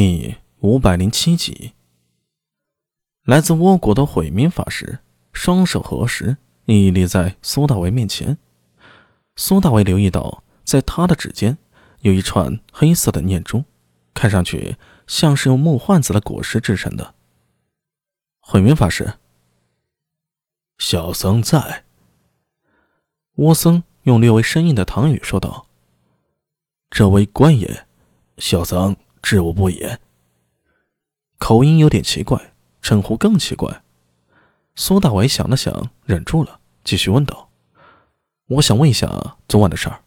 第五百零七集，来自倭国的毁民法师双手合十，屹立在苏大为面前。苏大为留意到，在他的指尖有一串黑色的念珠，看上去像是用木幻子的果实制成的。毁民法师，小僧在。倭僧用略微生硬的唐语说道：“这位官爷，小僧。”知无不言，口音有点奇怪，称呼更奇怪。苏大伟想了想，忍住了，继续问道：“我想问一下昨晚的事儿，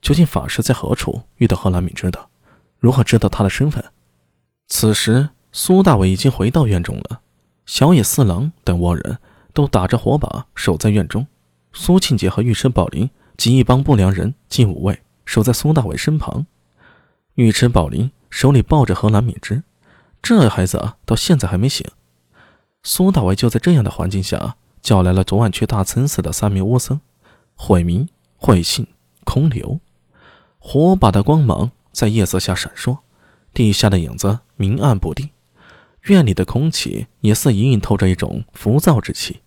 究竟法师在何处遇到贺兰敏之的？如何知道他的身份？”此时，苏大伟已经回到院中了，小野四郎等倭人都打着火把守在院中，苏庆杰和尉迟宝林及一帮不良人近五位守在苏大伟身旁，尉迟宝林。手里抱着荷兰敏之，这孩子，到现在还没醒。苏大伟就在这样的环境下，叫来了昨晚去大慈寺的三名巫僧：慧明、慧信、空流。火把的光芒在夜色下闪烁，地下的影子明暗不定，院里的空气也似隐隐透着一种浮躁之气。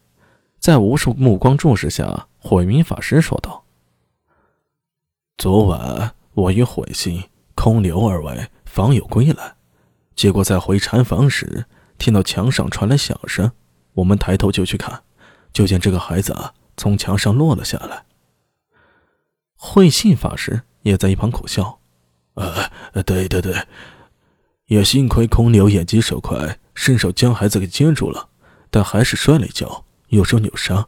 在无数目光注视下，慧明法师说道：“昨晚我与慧信、空流二位。”方有归来，结果在回禅房时，听到墙上传来响声。我们抬头就去看，就见这个孩子啊从墙上落了下来。慧信法师也在一旁苦笑：“呃，对对对，也幸亏空流眼疾手快，伸手将孩子给接住了，但还是摔了一跤，右手扭伤。”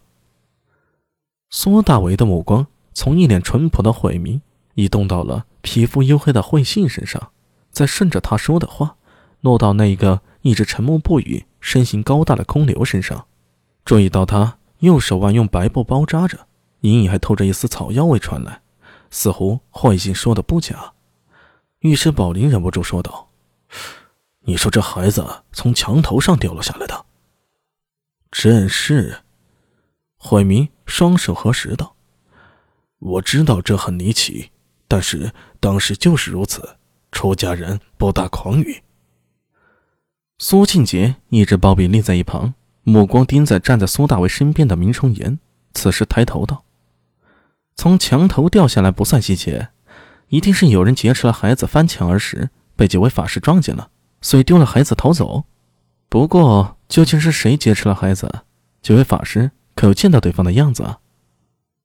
苏大为的目光从一脸淳朴的慧明移动到了皮肤黝黑的慧信身上。再顺着他说的话，落到那一个一直沉默不语、身形高大的空流身上，注意到他右手腕用白布包扎着，隐隐还透着一丝草药味传来，似乎慧信说的不假。御史宝林忍不住说道：“你说这孩子从墙头上掉落下来的？”正是。慧明双手合十道：“我知道这很离奇，但是当时就是如此。”出家人不打诳语。苏庆杰一直包庇立在一旁，目光盯在站在苏大为身边的明崇岩。此时抬头道：“从墙头掉下来不算细节，一定是有人劫持了孩子，翻墙而时被几位法师撞见了，所以丢了孩子逃走。不过究竟是谁劫持了孩子？几位法师可有见到对方的样子啊？”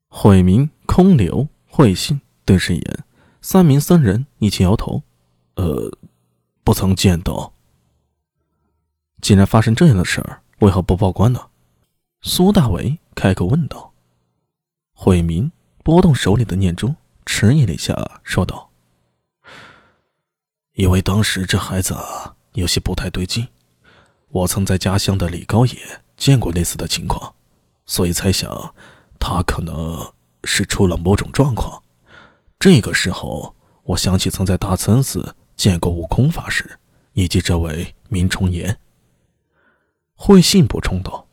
慧明、空流、慧信顿时一眼，三名僧人一起摇头。呃，不曾见到。既然发生这样的事儿，为何不报官呢？苏大伟开口问道。惠民拨动手里的念珠，迟疑了一下，说道：“因为当时这孩子有些不太对劲，我曾在家乡的李高野见过类似的情况，所以猜想他可能是出了某种状况。这个时候，我想起曾在大慈寺。”见过悟空法师，以及这位明崇岩。慧信补充道：“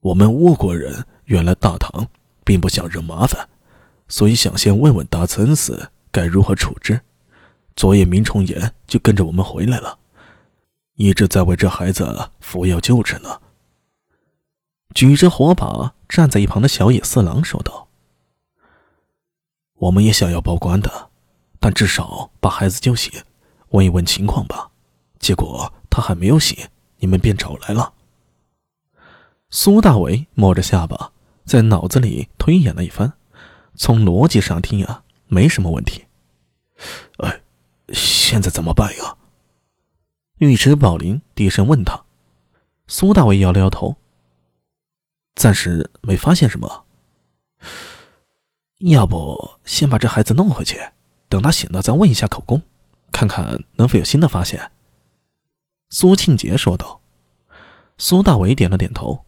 我们倭国人原来大唐并不想惹麻烦，所以想先问问大慈寺该如何处置。昨夜明崇岩就跟着我们回来了，一直在为这孩子服药救治呢。”举着火把站在一旁的小野四郎说道：“我们也想要报官的。”但至少把孩子救醒，问一问情况吧。结果他还没有醒，你们便找来了。苏大伟摸着下巴，在脑子里推演了一番。从逻辑上听啊，没什么问题。哎，现在怎么办呀？尉迟宝林低声问他。苏大伟摇了摇头，暂时没发现什么。要不先把这孩子弄回去？等他醒了，再问一下口供，看看能否有新的发现。”苏庆杰说道。苏大伟点了点头，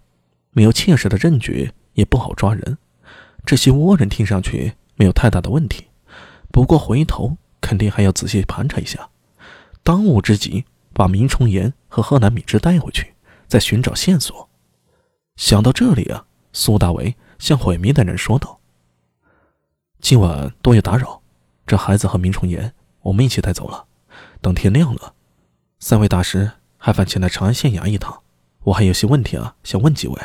没有切实的证据，也不好抓人。这些倭人听上去没有太大的问题，不过回头肯定还要仔细盘查一下。当务之急，把明崇岩和贺南米之带回去，再寻找线索。想到这里啊，苏大伟向毁灭的人说道：“今晚多有打扰。”这孩子和明崇岩，我们一起带走了。等天亮了，三位大师，还烦前来长安县衙一趟，我还有些问题啊，想问几位。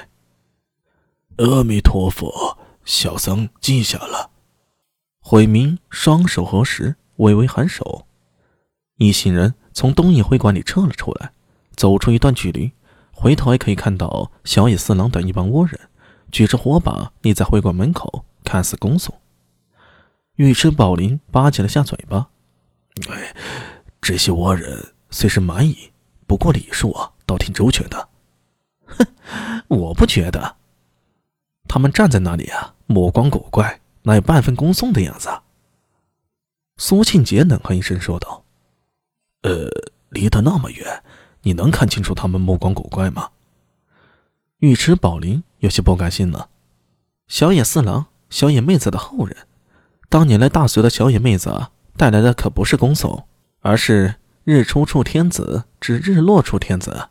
阿弥陀佛，小僧记下了。慧明双手合十，微微颔首。一行人从东瀛会馆里撤了出来，走出一段距离，回头还可以看到小野四郎等一帮倭人举着火把立在会馆门口，看似恭送。尉迟宝林吧唧了下嘴巴：“哎，这些倭人虽是蛮夷，不过礼数啊，倒挺周全的。”哼，我不觉得。他们站在那里啊，目光古怪，哪有半分恭送的样子？苏庆杰冷哼一声说道。呃，离得那么远，你能看清楚他们目光古怪吗？尉迟宝林有些不甘心了。小野四郎，小野妹子的后人，当年来大隋的小野妹子带来的可不是恭送，而是日出处天子，指日落处天子。